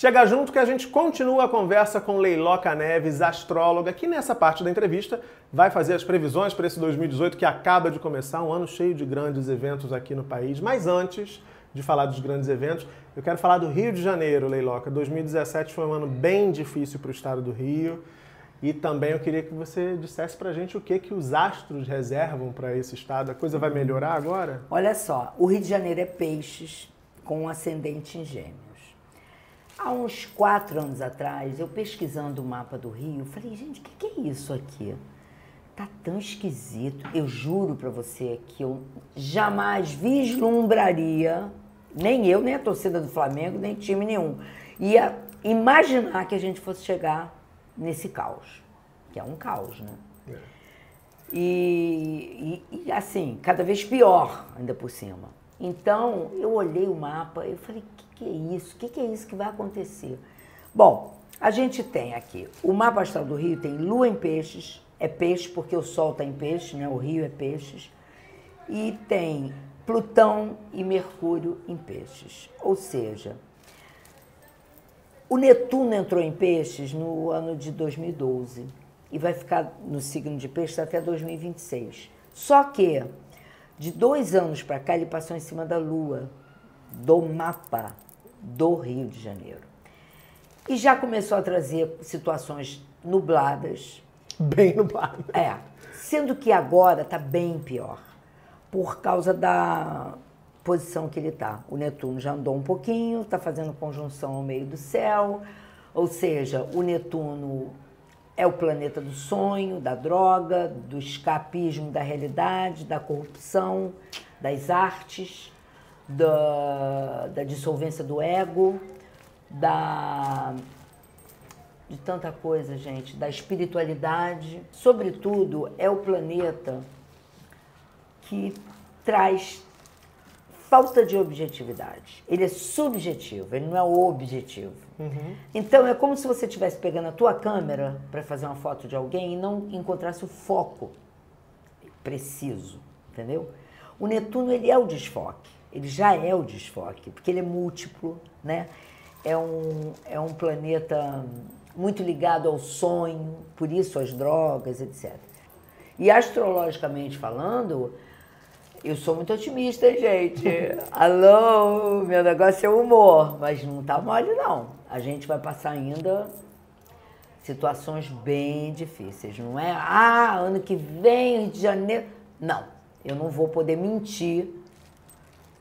Chega junto que a gente continua a conversa com Leiloca Neves, astróloga, que nessa parte da entrevista vai fazer as previsões para esse 2018 que acaba de começar, um ano cheio de grandes eventos aqui no país. Mas antes de falar dos grandes eventos, eu quero falar do Rio de Janeiro, Leiloca. 2017 foi um ano bem difícil para o estado do Rio. E também eu queria que você dissesse para a gente o que, que os astros reservam para esse estado. A coisa vai melhorar agora? Olha só, o Rio de Janeiro é peixes com ascendente em gêmeos. Há uns quatro anos atrás, eu pesquisando o mapa do Rio, falei, gente, o que, que, é isso aqui? Tá tão esquisito. Eu juro para você que eu jamais vislumbraria, nem eu, nem a torcida do Flamengo, nem time nenhum, ia imaginar que a gente fosse chegar nesse caos, que é um caos, né? É. E, e, e assim, cada vez pior ainda por cima. Então, eu olhei o mapa e falei, que, é isso? O que, que é isso que vai acontecer? Bom, a gente tem aqui, o mapa astral do Rio tem lua em peixes, é peixe porque o sol está em peixe, né? o rio é peixes, e tem Plutão e Mercúrio em peixes. Ou seja, o Netuno entrou em peixes no ano de 2012 e vai ficar no signo de peixes até 2026. Só que de dois anos para cá, ele passou em cima da Lua, do mapa do Rio de Janeiro. E já começou a trazer situações nubladas. Bem nubladas. É. Sendo que agora está bem pior, por causa da posição que ele está. O Netuno já andou um pouquinho, está fazendo conjunção ao meio do céu, ou seja, o Netuno é o planeta do sonho, da droga, do escapismo da realidade, da corrupção, das artes, da, da dissolvência do ego, da de tanta coisa, gente, da espiritualidade. Sobretudo, é o planeta que traz falta de objetividade. Ele é subjetivo, ele não é objetivo. Uhum. Então é como se você estivesse pegando a tua câmera para fazer uma foto de alguém e não encontrasse o foco preciso, entendeu? O Netuno ele é o desfoque, ele já é o desfoque, porque ele é múltiplo, né? É um, é um planeta muito ligado ao sonho, por isso as drogas, etc. E astrologicamente falando, eu sou muito otimista, hein, gente? Alô, meu negócio é humor, mas não tá mole, não. A gente vai passar ainda situações bem difíceis, não é? Ah, ano que vem, Rio de Janeiro. Não, eu não vou poder mentir,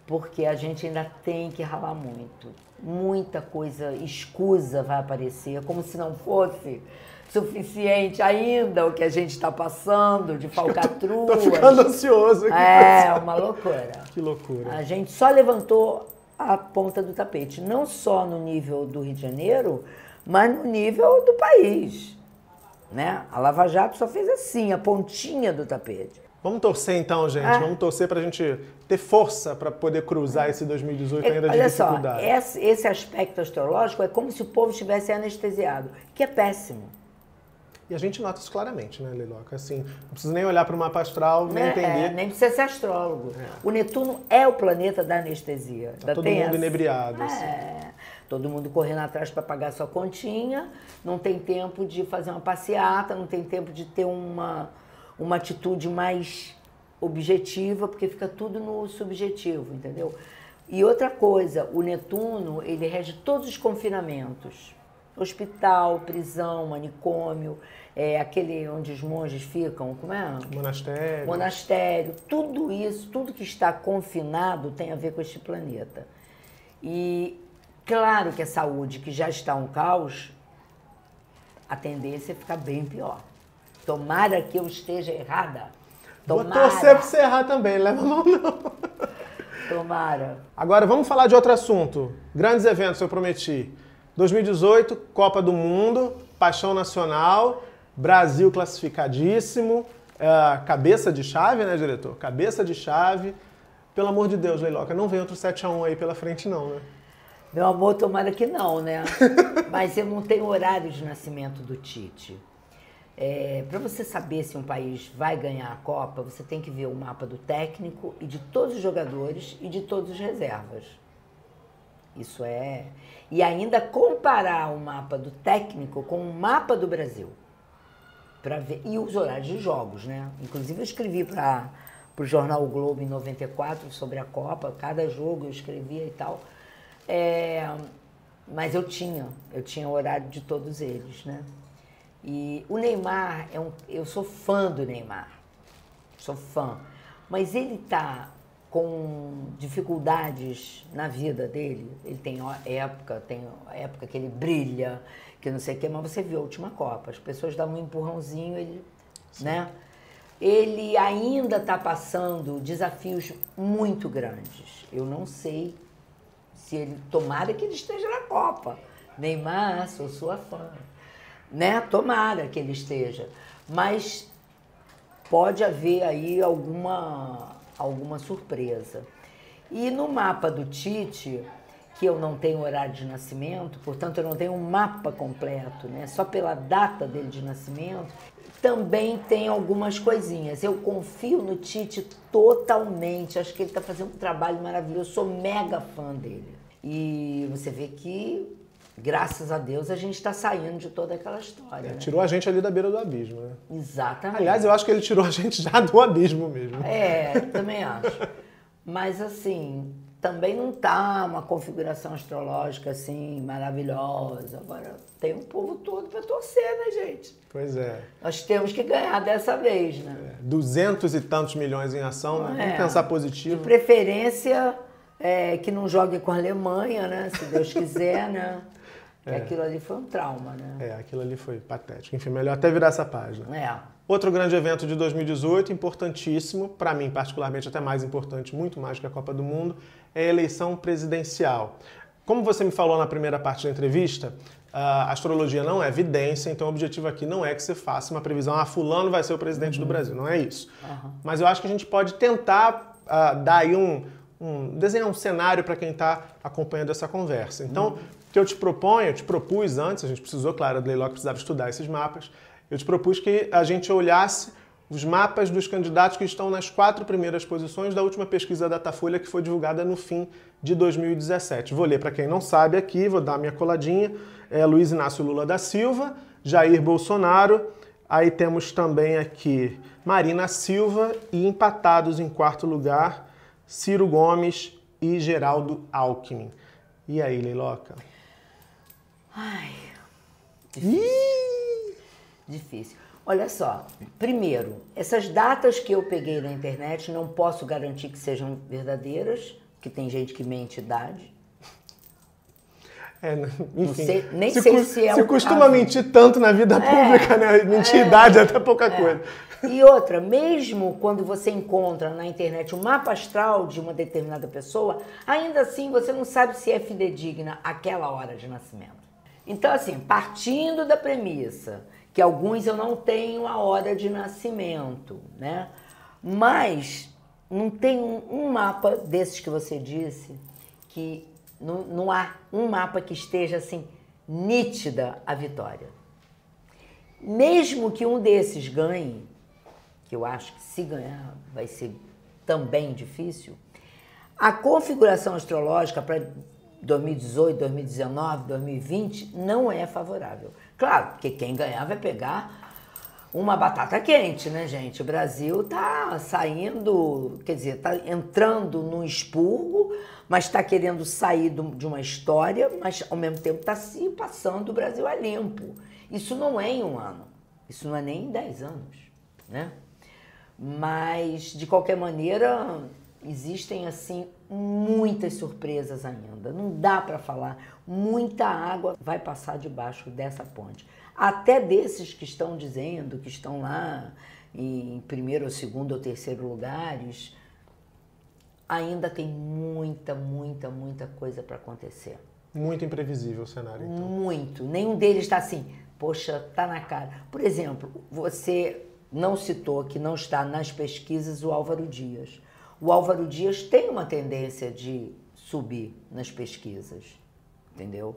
porque a gente ainda tem que ralar muito. Muita coisa escusa vai aparecer, como se não fosse suficiente ainda o que a gente está passando de falcatrua. Tô, tô ficando ansioso aqui. É, uma loucura. Que loucura. A gente só levantou a ponta do tapete, não só no nível do Rio de Janeiro, mas no nível do país. Né? A Lava Jato só fez assim, a pontinha do tapete. Vamos torcer então, gente. É. Vamos torcer para a gente ter força para poder cruzar esse 2018 ainda é, de olha dificuldade. Olha só, esse aspecto astrológico é como se o povo estivesse anestesiado, que é péssimo. E a gente nota isso claramente, né, Leiloca? Assim, não precisa nem olhar para o mapa astral, nem é, entender. É, nem precisa ser astrólogo. É. O Netuno é o planeta da anestesia. Tá todo mundo essa. inebriado. Assim. É. Todo mundo correndo atrás para pagar sua continha, não tem tempo de fazer uma passeata, não tem tempo de ter uma, uma atitude mais objetiva, porque fica tudo no subjetivo, entendeu? E outra coisa, o Netuno, ele rege todos os confinamentos. Hospital, prisão, manicômio, é, aquele onde os monges ficam, como é? Monastério. Monastério. Tudo isso, tudo que está confinado tem a ver com este planeta. E claro que a saúde, que já está um caos, a tendência é ficar bem pior. Tomara que eu esteja errada. Tomara. Vou torcer para você errar também, leva a mão não. Tomara. Agora vamos falar de outro assunto. Grandes eventos, eu prometi. 2018, Copa do Mundo, Paixão Nacional Brasil classificadíssimo. É, cabeça de chave, né, diretor? Cabeça de chave. Pelo amor de Deus, Leiloca, não vem outro 7x1 aí pela frente, não, né? Meu amor, tomara que não, né? Mas eu não tenho horário de nascimento do Tite. É, Para você saber se um país vai ganhar a Copa, você tem que ver o mapa do técnico e de todos os jogadores e de todos os reservas. Isso é. E ainda comparar o mapa do técnico com o mapa do Brasil. para ver E os horários de jogos, né? Inclusive eu escrevi para o jornal o Globo em 94 sobre a Copa, cada jogo eu escrevia e tal. É, mas eu tinha, eu tinha o horário de todos eles, né? E o Neymar é um, eu sou fã do Neymar, sou fã, mas ele tá com dificuldades na vida dele. Ele tem época, tem época que ele brilha, que não sei o quê, mas você viu a última Copa, as pessoas dão um empurrãozinho, ele, Sim. né? Ele ainda está passando desafios muito grandes. Eu não sei se ele tomara que ele esteja na Copa. Neymar, sou sua fã. Né? Tomara que ele esteja. Mas pode haver aí alguma, alguma surpresa. E no mapa do Tite, que eu não tenho horário de nascimento, portanto eu não tenho um mapa completo, né? Só pela data dele de nascimento, também tem algumas coisinhas. Eu confio no Tite totalmente. Acho que ele está fazendo um trabalho maravilhoso. Sou mega fã dele. E você vê que, graças a Deus, a gente está saindo de toda aquela história. É, né? Tirou a gente ali da beira do abismo, né? Exatamente. Aliás, eu acho que ele tirou a gente já do abismo mesmo. É, também acho. Mas assim, também não tá uma configuração astrológica assim maravilhosa. Agora tem um povo todo para torcer, né, gente? Pois é. Nós temos que ganhar dessa vez, né? É, duzentos e tantos milhões em ação, né? Vamos é. pensar positivo. De preferência é, que não jogue com a Alemanha, né? Se Deus quiser, né? É. Aquilo ali foi um trauma, né? É, aquilo ali foi patético. Enfim, melhor até virar essa página. É. Outro grande evento de 2018, importantíssimo, para mim particularmente até mais importante, muito mais que a Copa do Mundo, é a eleição presidencial. Como você me falou na primeira parte da entrevista, a astrologia não é evidência, então o objetivo aqui não é que você faça uma previsão, ah, fulano vai ser o presidente uhum. do Brasil, não é isso. Uhum. Mas eu acho que a gente pode tentar uh, dar aí um, um, desenhar um cenário para quem está acompanhando essa conversa. Então, uhum. Que eu te proponho, eu te propus antes, a gente precisou, claro, a Leiloc precisava estudar esses mapas, eu te propus que a gente olhasse os mapas dos candidatos que estão nas quatro primeiras posições da última pesquisa Datafolha que foi divulgada no fim de 2017. Vou ler para quem não sabe aqui, vou dar minha coladinha. É Luiz Inácio Lula da Silva, Jair Bolsonaro, aí temos também aqui Marina Silva e empatados em quarto lugar Ciro Gomes e Geraldo Alckmin. E aí, Leiloca? Ai. Difícil. difícil. Olha só, primeiro, essas datas que eu peguei na internet não posso garantir que sejam verdadeiras, que tem gente que mente idade. É, enfim, sei, nem se sei se é Se costuma caso. mentir tanto na vida é, pública, né? Mentir é, idade é até pouca é. coisa. E outra, mesmo quando você encontra na internet um mapa astral de uma determinada pessoa, ainda assim você não sabe se é fidedigna aquela hora de nascimento. Então, assim, partindo da premissa que alguns eu não tenho a hora de nascimento, né? Mas não tem um, mapa desses que você disse que não, não há um mapa que esteja assim nítida a vitória. Mesmo que um desses ganhe, que eu acho que se ganhar vai ser também difícil, a configuração astrológica para 2018, 2019, 2020 não é favorável. Claro, porque quem ganhar vai pegar uma batata quente, né, gente? O Brasil tá saindo, quer dizer, tá entrando num expurgo, mas está querendo sair de uma história, mas ao mesmo tempo está se passando o Brasil a limpo. Isso não é em um ano, isso não é nem em dez anos, né? Mas, de qualquer maneira, existem assim muitas surpresas ainda. Não dá para falar. Muita água vai passar debaixo dessa ponte. Até desses que estão dizendo que estão lá em primeiro, ou segundo ou terceiro lugares, ainda tem muita, muita, muita coisa para acontecer. Muito imprevisível o cenário, então. Muito. Nenhum deles está assim, poxa, tá na cara. Por exemplo, você não citou que não está nas pesquisas o Álvaro Dias. O Álvaro Dias tem uma tendência de subir nas pesquisas, entendeu?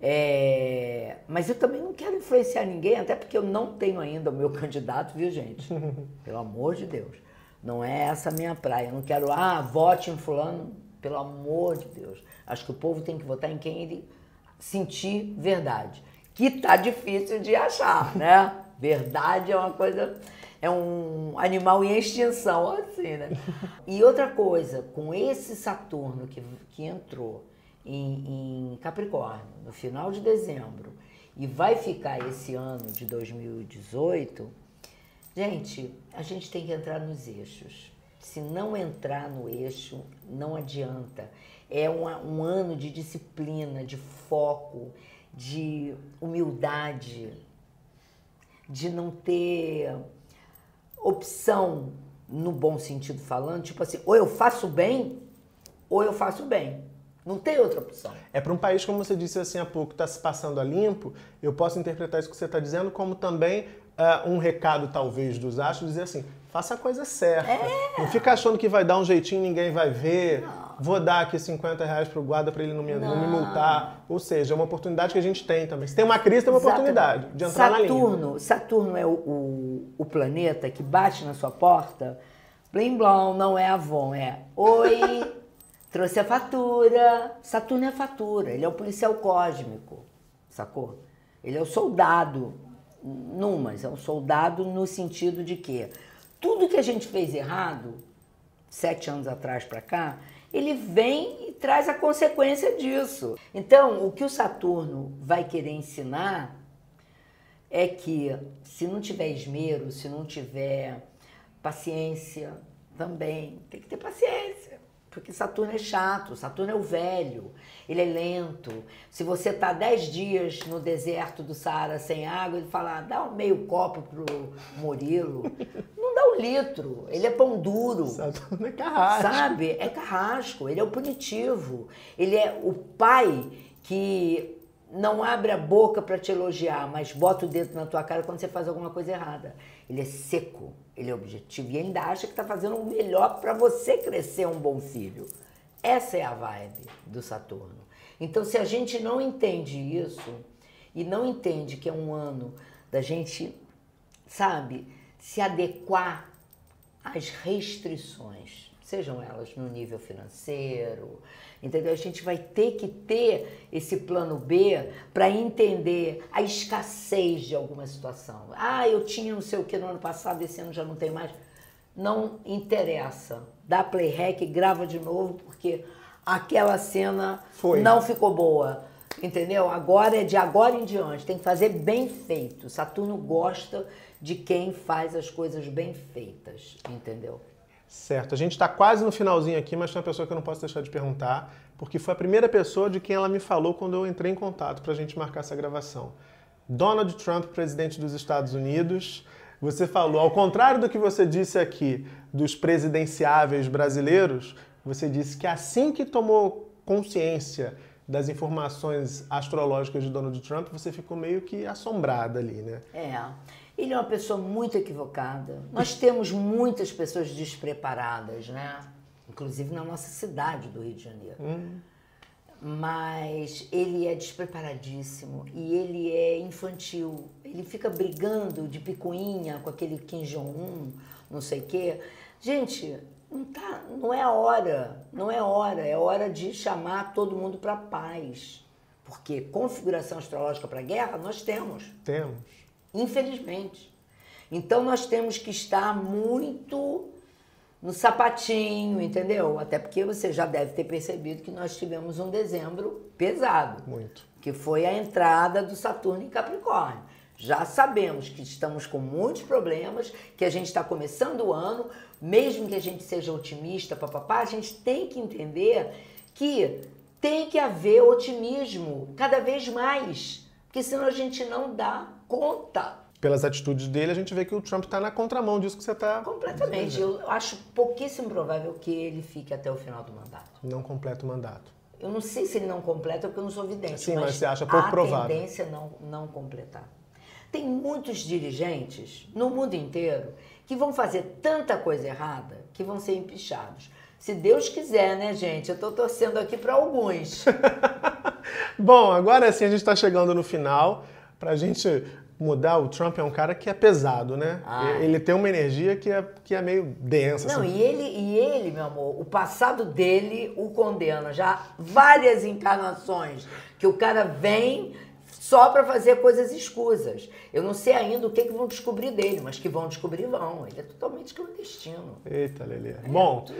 É, mas eu também não quero influenciar ninguém, até porque eu não tenho ainda o meu candidato, viu, gente? Pelo amor de Deus. Não é essa a minha praia. Eu não quero, ah, vote em fulano. Pelo amor de Deus. Acho que o povo tem que votar em quem ele sentir verdade. Que tá difícil de achar, né? Verdade é uma coisa. É um animal em extinção, assim, né? E outra coisa, com esse Saturno que, que entrou em, em Capricórnio no final de dezembro e vai ficar esse ano de 2018, gente, a gente tem que entrar nos eixos. Se não entrar no eixo, não adianta. É um, um ano de disciplina, de foco, de humildade, de não ter opção no bom sentido falando, tipo assim, ou eu faço bem ou eu faço bem. Não tem outra opção. É para um país, como você disse assim há pouco, está se passando a limpo, eu posso interpretar isso que você está dizendo como também uh, um recado, talvez, dos astros, dizer assim, faça a coisa certa. É. Não fica achando que vai dar um jeitinho ninguém vai ver. Não. Vou dar aqui 50 reais para o guarda para ele não me, não. não me, multar. Ou seja, é uma oportunidade que a gente tem também. Se tem uma crise, tem uma Exatamente. oportunidade de entrar Saturno, na linha. Saturno é o, o, o planeta que bate na sua porta. Blim blom, não é Avon, é Oi. Trouxe a fatura. Saturno é a fatura, ele é o policial cósmico, sacou? Ele é o soldado, numas, é um soldado no sentido de que tudo que a gente fez errado, sete anos atrás para cá, ele vem e traz a consequência disso. Então, o que o Saturno vai querer ensinar é que se não tiver esmero, se não tiver paciência, também tem que ter paciência. Porque Saturno é chato, Saturno é o velho, ele é lento. Se você está dez dias no deserto do Saara sem água, ele fala, ah, dá um meio copo pro Murilo. Não um litro, ele é pão duro. Saturno é carrasco. Sabe? É carrasco, ele é o punitivo. Ele é o pai que não abre a boca para te elogiar, mas bota o dedo na tua cara quando você faz alguma coisa errada. Ele é seco ele é objetivo e ainda acha que está fazendo o melhor para você crescer um bom filho. Essa é a vibe do Saturno. Então, se a gente não entende isso e não entende que é um ano da gente, sabe, se adequar às restrições, sejam elas no nível financeiro, entendeu? A gente vai ter que ter esse plano B para entender a escassez de alguma situação. Ah, eu tinha não sei o que no ano passado, esse ano já não tem mais. Não interessa. Dá play hack, grava de novo, porque aquela cena Foi. não ficou boa. Entendeu? Agora é de agora em diante. Tem que fazer bem feito. Saturno gosta de quem faz as coisas bem feitas. Entendeu? Certo. A gente está quase no finalzinho aqui, mas tem uma pessoa que eu não posso deixar de perguntar, porque foi a primeira pessoa de quem ela me falou quando eu entrei em contato para a gente marcar essa gravação. Donald Trump, presidente dos Estados Unidos. Você falou, ao contrário do que você disse aqui dos presidenciáveis brasileiros, você disse que assim que tomou consciência das informações astrológicas de Donald Trump, você ficou meio que assombrada ali, né? É. Ele é uma pessoa muito equivocada. Nós temos muitas pessoas despreparadas, né? Inclusive na nossa cidade do Rio de Janeiro. Hum. Mas ele é despreparadíssimo e ele é infantil. Ele fica brigando de picuinha com aquele Kim Jong-un, não sei o quê. Gente, não, tá, não é hora, não é hora. É hora de chamar todo mundo para paz. Porque configuração astrológica para guerra nós temos. Temos infelizmente. Então nós temos que estar muito no sapatinho, entendeu? Até porque você já deve ter percebido que nós tivemos um dezembro pesado. Muito. Que foi a entrada do Saturno em Capricórnio. Já sabemos que estamos com muitos problemas, que a gente está começando o ano, mesmo que a gente seja otimista, papapá, a gente tem que entender que tem que haver otimismo cada vez mais, porque senão a gente não dá conta. Pelas atitudes dele, a gente vê que o Trump está na contramão disso que você está. Completamente. Eu acho pouquíssimo provável que ele fique até o final do mandato. Não completa o mandato. Eu não sei se ele não completa, porque eu não sou vidente. Sim, mas, mas você acha pouco provável. A tendência não, não completar. Tem muitos dirigentes no mundo inteiro que vão fazer tanta coisa errada que vão ser empichados. Se Deus quiser, né, gente? Eu estou torcendo aqui para alguns. Bom, agora sim a gente está chegando no final para a gente mudar. O Trump é um cara que é pesado, né? Ah. Ele tem uma energia que é, que é meio densa. Não, assim. e ele, e ele, meu amor, o passado dele o condena. Já várias encarnações que o cara vem só para fazer coisas escusas. Eu não sei ainda o que, que vão descobrir dele, mas que vão descobrir vão. Ele é totalmente clandestino. Eita, Lelê. É Bom, tudo-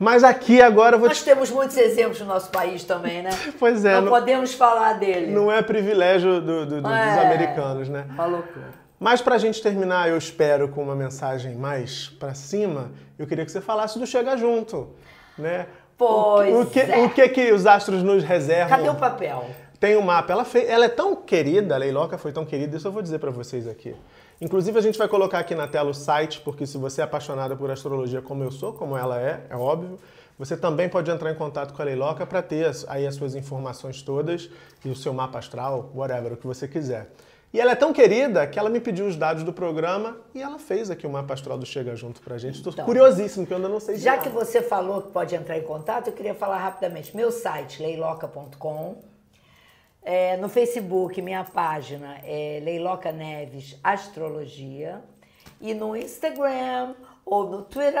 mas aqui agora eu vou Nós te... temos muitos exemplos no nosso país também, né? Pois é, não, não- podemos falar dele. Não é privilégio do- do- do- dos É. americanos, né? Uma loucura. Mas pra gente terminar, eu espero com uma mensagem mais pra cima, eu queria que você falasse do Chega Junto, né? Pois o, que, é. o que que os astros nos reservam? Cadê o papel? Tem um mapa. Ela, fez, ela é tão querida, a Leiloca foi tão querida, isso eu vou dizer pra vocês aqui. Inclusive, a gente vai colocar aqui na tela o site, porque se você é apaixonada por astrologia como eu sou, como ela é, é óbvio, você também pode entrar em contato com a Leiloca para ter as- aí as suas informações todas e o seu mapa astral, whatever, o que você quiser. E ela é tão querida que ela me pediu os dados do programa e ela fez aqui o mapa astral do Chega Junto pra gente. Estou Então. curiosíssimo, que eu ainda não sei Já nada. que você falou que pode entrar em contato, eu queria falar rapidamente. Meu site, leiloca.com. É, no Facebook, minha página é Leiloca Neves Astrologia. E no Instagram ou no Twitter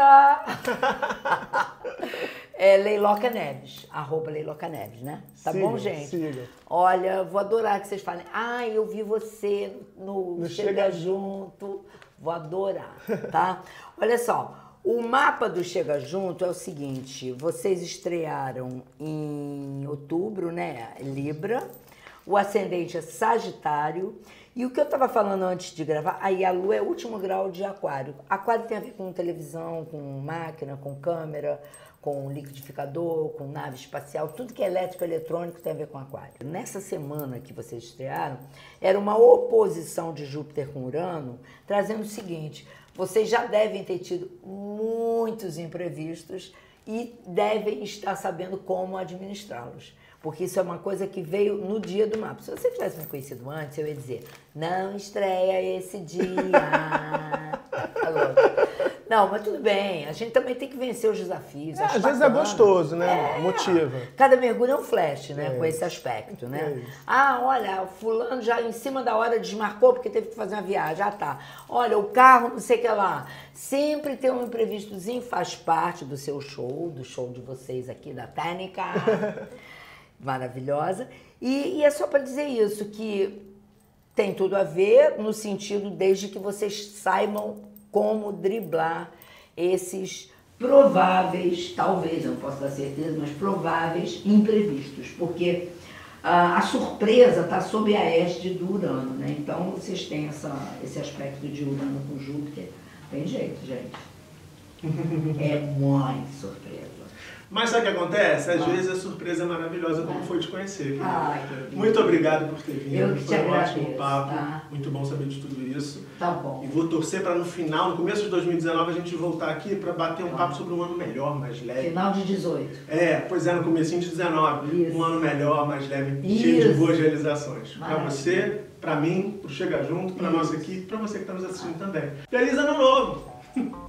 é Leiloca Neves, arroba Leiloca Neves, né? Tá Siga, bom, gente? siga. Olha, vou adorar que vocês falem. Ah, eu vi você no, No Chega, Chega Junto. Vou adorar, tá? Olha só, o mapa do Chega Junto é o seguinte: vocês estrearam em outubro, né? Libra. O ascendente é Sagitário. E o que eu estava falando antes de gravar, aí a lua é o último grau de Aquário. Aquário tem a ver com televisão, com máquina, com câmera, com liquidificador, com nave espacial, tudo que é elétrico, eletrônico tem a ver com aquário. Nessa semana que vocês estrearam, era uma oposição de Júpiter com Urano, trazendo o seguinte: vocês já devem ter tido muitos imprevistos e devem estar sabendo como administrá-los. Porque isso é uma coisa que veio no dia do mapa. Se você tivesse me conhecido antes, eu ia dizer, não estreia esse dia. Não, mas tudo bem. A gente também tem que vencer os desafios. É, às vezes é gostoso, né? Motiva. Cada mergulho é um flash, né? É com esse aspecto, É né? isso. ah, olha, o fulano já em cima da hora desmarcou porque teve que fazer uma viagem. Ah, tá. Olha, o carro, não sei o que lá. Sempre ter um imprevistozinho faz parte do seu show, do show de vocês aqui da Técnica. Maravilhosa. E, e é só para dizer isso, que tem tudo a ver no sentido desde que vocês saibam como driblar esses prováveis, talvez, eu não posso dar certeza, mas prováveis imprevistos, porque ah, a surpresa está sob a égide do Urano, né? Então vocês têm essa, esse aspecto de Urano com Júpiter, tem jeito, gente. É muito surpresa. Mas sabe o que acontece? Às vezes a surpresa é maravilhosa, como foi te conhecer. querido. Muito obrigado por ter vindo. Eu que te foi um ótimo agradeço, papo. tá? Muito bom saber de tudo isso. Tá bom. E vou torcer para no final, no começo de 2019, a gente voltar aqui para bater um papo sobre um ano melhor, mais leve. Final de 18. É, pois é, no comecinho de 19. Isso. Um ano melhor, mais leve, cheio de Isso. boas realizações. Para você, para mim, pro Chega Junto, para Isso. nossa equipe, para você que está nos assistindo também. Feliz ano novo!